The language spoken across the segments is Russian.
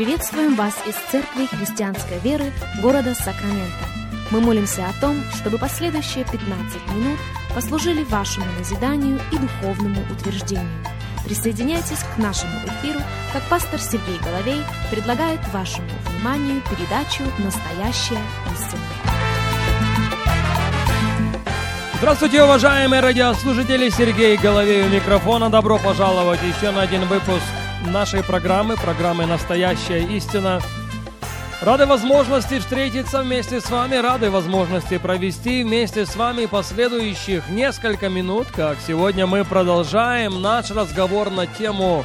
Приветствуем вас из Церкви Христианской Веры города Сакраменто. Мы молимся о том, чтобы последующие 15 минут послужили вашему назиданию и духовному утверждению. Присоединяйтесь к нашему эфиру, как пастор Сергей Головей предлагает вашему вниманию передачу «Настоящая истина». Здравствуйте, уважаемые радиослушатели! Сергей Головей у микрофона. Добро пожаловать еще на один выпуск нашей программы, программы «Настоящая истина». Рады возможности встретиться вместе с вами, рады возможности провести вместе с вами последующих несколько минут, как сегодня мы продолжаем наш разговор на тему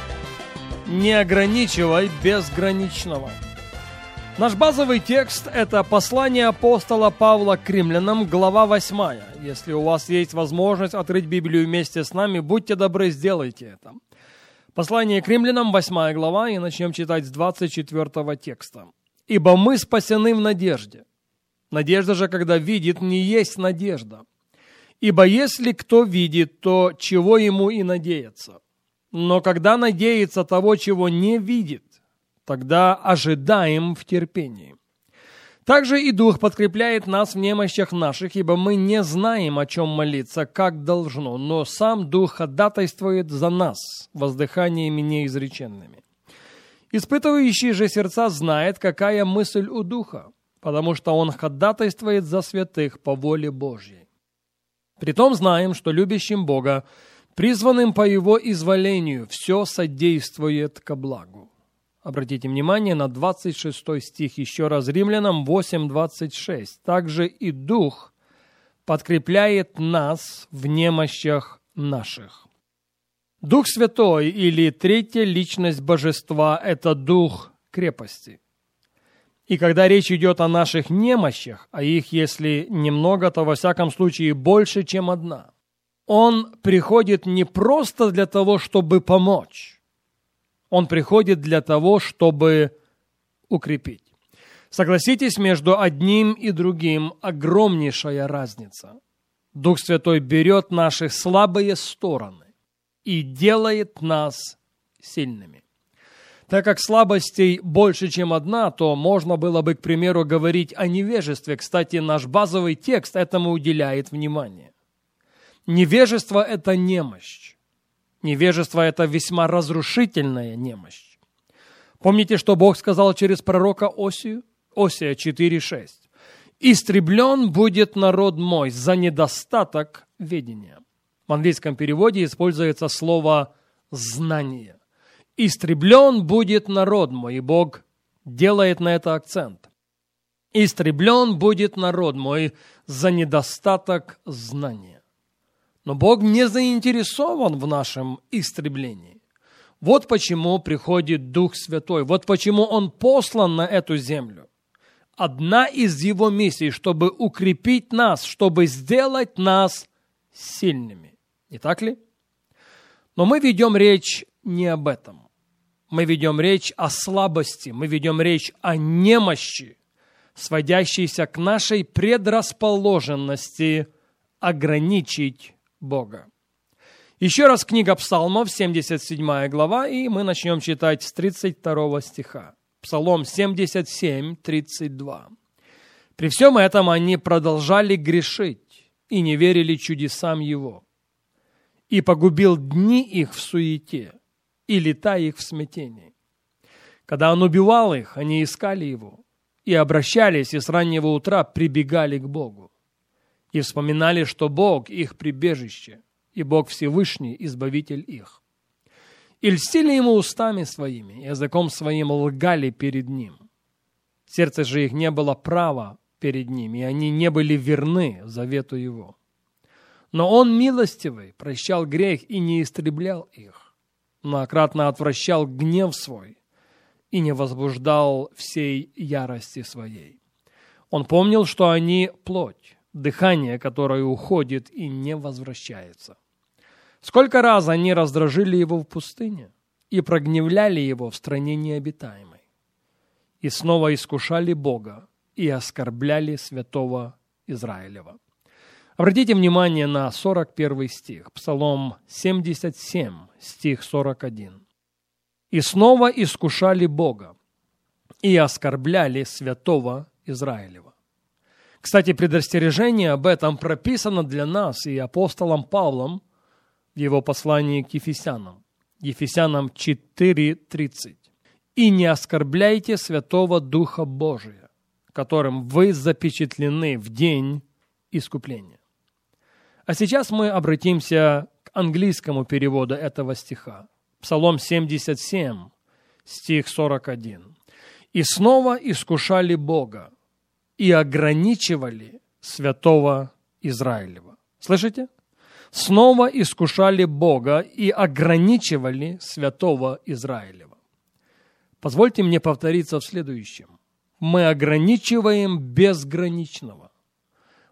«Не ограничивай безграничного». Наш базовый текст – это послание апостола Павла к римлянам, глава 8. Если у вас есть возможность открыть Библию вместе с нами, будьте добры, сделайте это. Послание к римлянам, 8 глава, и начнем читать с 24 текста. «Ибо мы спасены в надежде. Надежда же, когда видит, не есть надежда. Ибо если кто видит, то чего ему и надеяться. Но когда надеется того, чего не видит, тогда ожидаем в терпении. Также и Дух подкрепляет нас в немощах наших, ибо мы не знаем, о чем молиться, как должно, но сам Дух ходатайствует за нас воздыханиями неизреченными. Испытывающий же сердца знает, какая мысль у Духа, потому что он ходатайствует за святых по воле Божьей. Притом знаем, что любящим Бога, призванным по Его изволению, все содействует ко благу. Обратите внимание на 26 стих еще раз, Римлянам 8.26. Также и Дух подкрепляет нас в немощах наших. Дух Святой или третья личность Божества – это Дух крепости. И когда речь идет о наших немощах, а их, если немного, то во всяком случае больше, чем одна, Он приходит не просто для того, чтобы помочь, он приходит для того, чтобы укрепить. Согласитесь, между одним и другим огромнейшая разница. Дух Святой берет наши слабые стороны и делает нас сильными. Так как слабостей больше, чем одна, то можно было бы, к примеру, говорить о невежестве. Кстати, наш базовый текст этому уделяет внимание. Невежество – это немощь. Невежество – это весьма разрушительная немощь. Помните, что Бог сказал через пророка Осию? Осия 4.6. «Истреблен будет народ мой за недостаток ведения». В английском переводе используется слово «знание». «Истреблен будет народ мой», и Бог делает на это акцент. «Истреблен будет народ мой за недостаток знания». Но Бог не заинтересован в нашем истреблении. Вот почему приходит Дух Святой, вот почему Он послан на эту землю. Одна из Его миссий, чтобы укрепить нас, чтобы сделать нас сильными. Не так ли? Но мы ведем речь не об этом. Мы ведем речь о слабости, мы ведем речь о немощи, сводящейся к нашей предрасположенности ограничить Бога. Еще раз книга Псалмов, 77 глава, и мы начнем читать с 32 стиха. Псалом 77, 32. При всем этом они продолжали грешить и не верили чудесам Его. И погубил дни их в суете, и лета их в смятении. Когда Он убивал их, они искали Его, и обращались, и с раннего утра прибегали к Богу и вспоминали, что Бог их прибежище, и Бог Всевышний, избавитель их. И льстили ему устами своими, языком своим лгали перед ним. Сердце же их не было права перед ним, и они не были верны завету его. Но он милостивый, прощал грех и не истреблял их, многократно отвращал гнев свой и не возбуждал всей ярости своей. Он помнил, что они плоть, дыхание, которое уходит и не возвращается. Сколько раз они раздражили его в пустыне и прогневляли его в стране необитаемой. И снова искушали Бога и оскорбляли святого Израилева. Обратите внимание на 41 стих, Псалом 77, стих 41. «И снова искушали Бога и оскорбляли святого Израилева. Кстати, предостережение об этом прописано для нас и апостолом Павлом в его послании к Ефесянам. Ефесянам 4.30. «И не оскорбляйте Святого Духа Божия, которым вы запечатлены в день искупления». А сейчас мы обратимся к английскому переводу этого стиха. Псалом 77, стих 41. «И снова искушали Бога, и ограничивали святого Израилева». Слышите? Снова искушали Бога и ограничивали святого Израилева. Позвольте мне повториться в следующем. Мы ограничиваем безграничного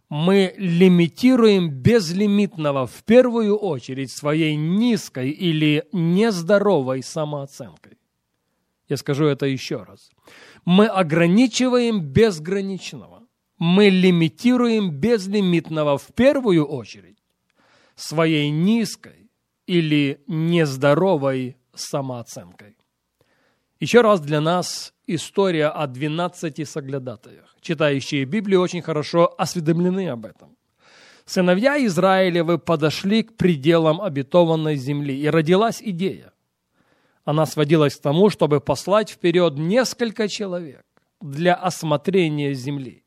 мы лимитируем безлимитного в первую очередь своей низкой или нездоровой самооценкой. Я скажу это еще раз. Мы ограничиваем безграничного. Мы лимитируем безлимитного в первую очередь своей низкой или нездоровой самооценкой. Еще раз для нас история о 12 соглядатаях. Читающие Библию очень хорошо осведомлены об этом. Сыновья Израилевы подошли к пределам обетованной земли, и родилась идея. Она сводилась к тому, чтобы послать вперед несколько человек для осмотрения земли.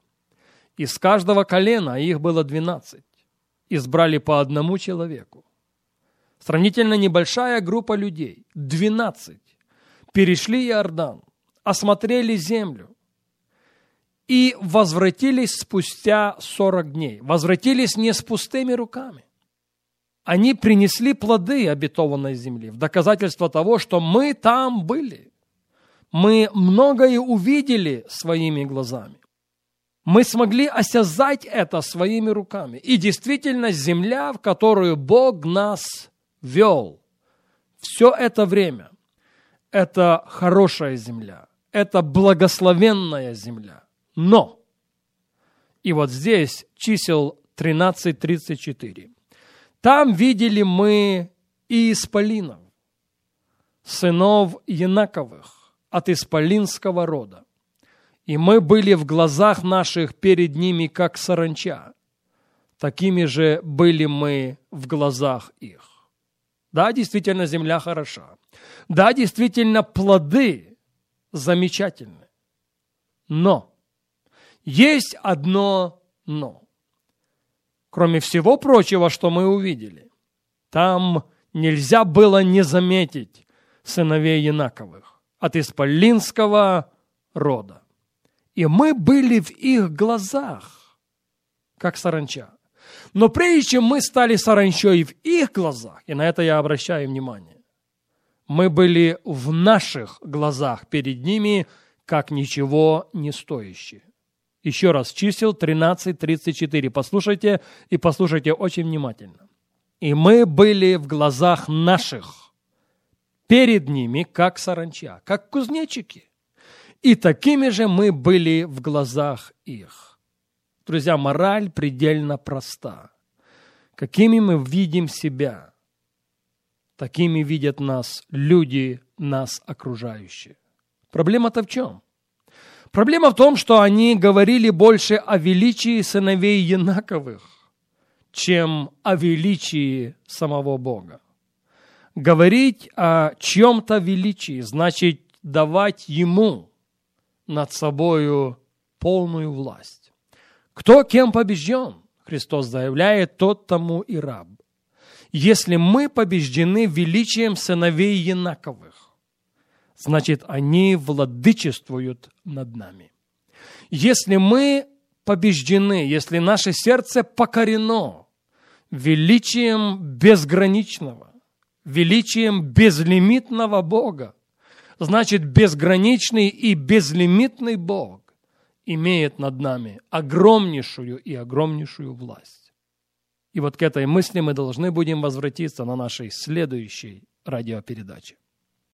Из каждого колена их было 12. Избрали по одному человеку. Сравнительно небольшая группа людей, 12, перешли Иордан, осмотрели землю и возвратились спустя 40 дней. Возвратились не с пустыми руками. Они принесли плоды обетованной земли в доказательство того, что мы там были. Мы многое увидели своими глазами. Мы смогли осязать это своими руками. И действительно, земля, в которую Бог нас вел все это время, это хорошая земля это благословенная земля. Но, и вот здесь чисел 13.34. Там видели мы и исполинов, сынов Янаковых от исполинского рода. И мы были в глазах наших перед ними, как саранча. Такими же были мы в глазах их. Да, действительно, земля хороша. Да, действительно, плоды замечательны. Но есть одно но. Кроме всего прочего, что мы увидели, там нельзя было не заметить сыновей Янаковых от исполинского рода. И мы были в их глазах, как саранча. Но прежде чем мы стали саранчой в их глазах, и на это я обращаю внимание, мы были в наших глазах перед ними, как ничего не стоящие. Еще раз, чисел 13.34. Послушайте и послушайте очень внимательно. И мы были в глазах наших перед ними, как саранча, как кузнечики. И такими же мы были в глазах их. Друзья, мораль предельно проста. Какими мы видим себя – Такими видят нас люди, нас окружающие. Проблема-то в чем? Проблема в том, что они говорили больше о величии сыновей Янаковых, чем о величии самого Бога. Говорить о чем-то величии значит давать Ему над собою полную власть. Кто кем побежден, Христос заявляет, тот тому и раб если мы побеждены величием сыновей Янаковых, значит, они владычествуют над нами. Если мы побеждены, если наше сердце покорено величием безграничного, величием безлимитного Бога, значит, безграничный и безлимитный Бог имеет над нами огромнейшую и огромнейшую власть. И вот к этой мысли мы должны будем возвратиться на нашей следующей радиопередаче.